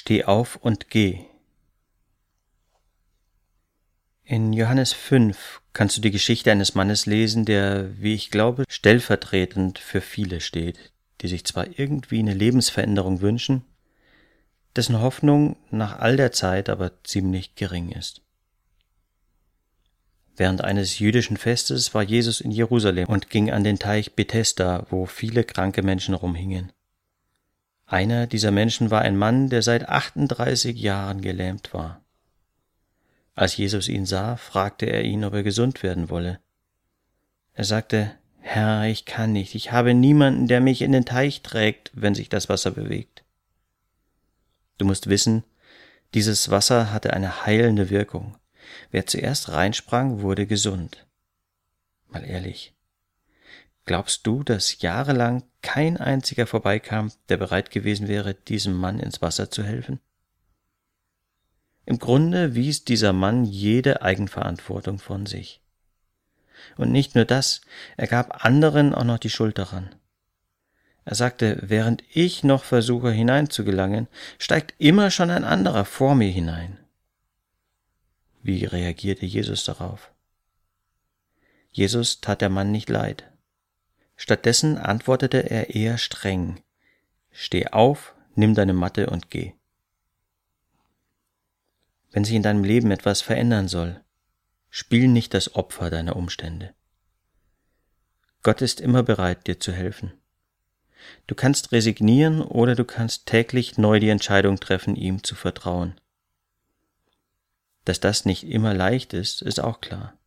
Steh auf und geh. In Johannes 5 kannst du die Geschichte eines Mannes lesen, der, wie ich glaube, stellvertretend für viele steht, die sich zwar irgendwie eine Lebensveränderung wünschen, dessen Hoffnung nach all der Zeit aber ziemlich gering ist. Während eines jüdischen Festes war Jesus in Jerusalem und ging an den Teich Bethesda, wo viele kranke Menschen rumhingen. Einer dieser Menschen war ein Mann, der seit 38 Jahren gelähmt war. Als Jesus ihn sah, fragte er ihn, ob er gesund werden wolle. Er sagte, Herr, ich kann nicht, ich habe niemanden, der mich in den Teich trägt, wenn sich das Wasser bewegt. Du musst wissen, dieses Wasser hatte eine heilende Wirkung. Wer zuerst reinsprang, wurde gesund. Mal ehrlich, Glaubst du, dass jahrelang kein einziger vorbeikam, der bereit gewesen wäre, diesem Mann ins Wasser zu helfen? Im Grunde wies dieser Mann jede Eigenverantwortung von sich. Und nicht nur das, er gab anderen auch noch die Schuld daran. Er sagte, während ich noch versuche hineinzugelangen, steigt immer schon ein anderer vor mir hinein. Wie reagierte Jesus darauf? Jesus tat der Mann nicht leid. Stattdessen antwortete er eher streng. Steh auf, nimm deine Matte und geh. Wenn sich in deinem Leben etwas verändern soll, spiel nicht das Opfer deiner Umstände. Gott ist immer bereit, dir zu helfen. Du kannst resignieren oder du kannst täglich neu die Entscheidung treffen, ihm zu vertrauen. Dass das nicht immer leicht ist, ist auch klar.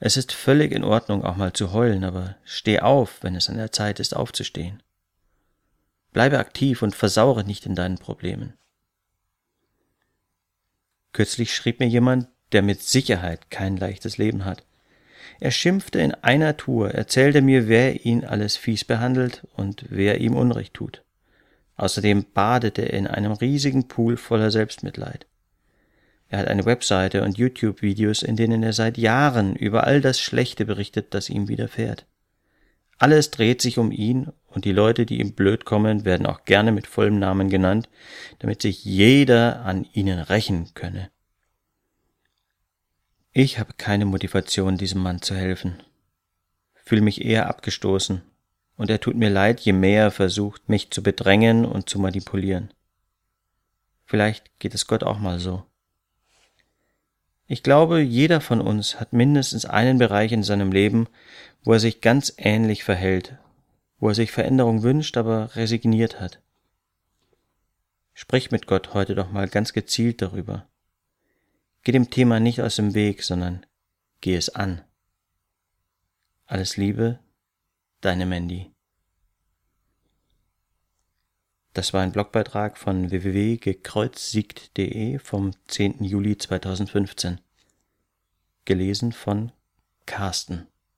Es ist völlig in Ordnung, auch mal zu heulen, aber steh auf, wenn es an der Zeit ist, aufzustehen. Bleibe aktiv und versaure nicht in deinen Problemen. Kürzlich schrieb mir jemand, der mit Sicherheit kein leichtes Leben hat. Er schimpfte in einer Tour, erzählte mir, wer ihn alles fies behandelt und wer ihm Unrecht tut. Außerdem badete er in einem riesigen Pool voller Selbstmitleid. Er hat eine Webseite und YouTube-Videos, in denen er seit Jahren über all das Schlechte berichtet, das ihm widerfährt. Alles dreht sich um ihn und die Leute, die ihm blöd kommen, werden auch gerne mit vollem Namen genannt, damit sich jeder an ihnen rächen könne. Ich habe keine Motivation, diesem Mann zu helfen, fühle mich eher abgestoßen, und er tut mir leid, je mehr er versucht, mich zu bedrängen und zu manipulieren. Vielleicht geht es Gott auch mal so. Ich glaube, jeder von uns hat mindestens einen Bereich in seinem Leben, wo er sich ganz ähnlich verhält, wo er sich Veränderung wünscht, aber resigniert hat. Sprich mit Gott heute doch mal ganz gezielt darüber. Geh dem Thema nicht aus dem Weg, sondern geh es an. Alles Liebe, deine Mandy. Das war ein Blogbeitrag von www.gekreuzsiegt.de vom 10. Juli 2015. Gelesen von Carsten.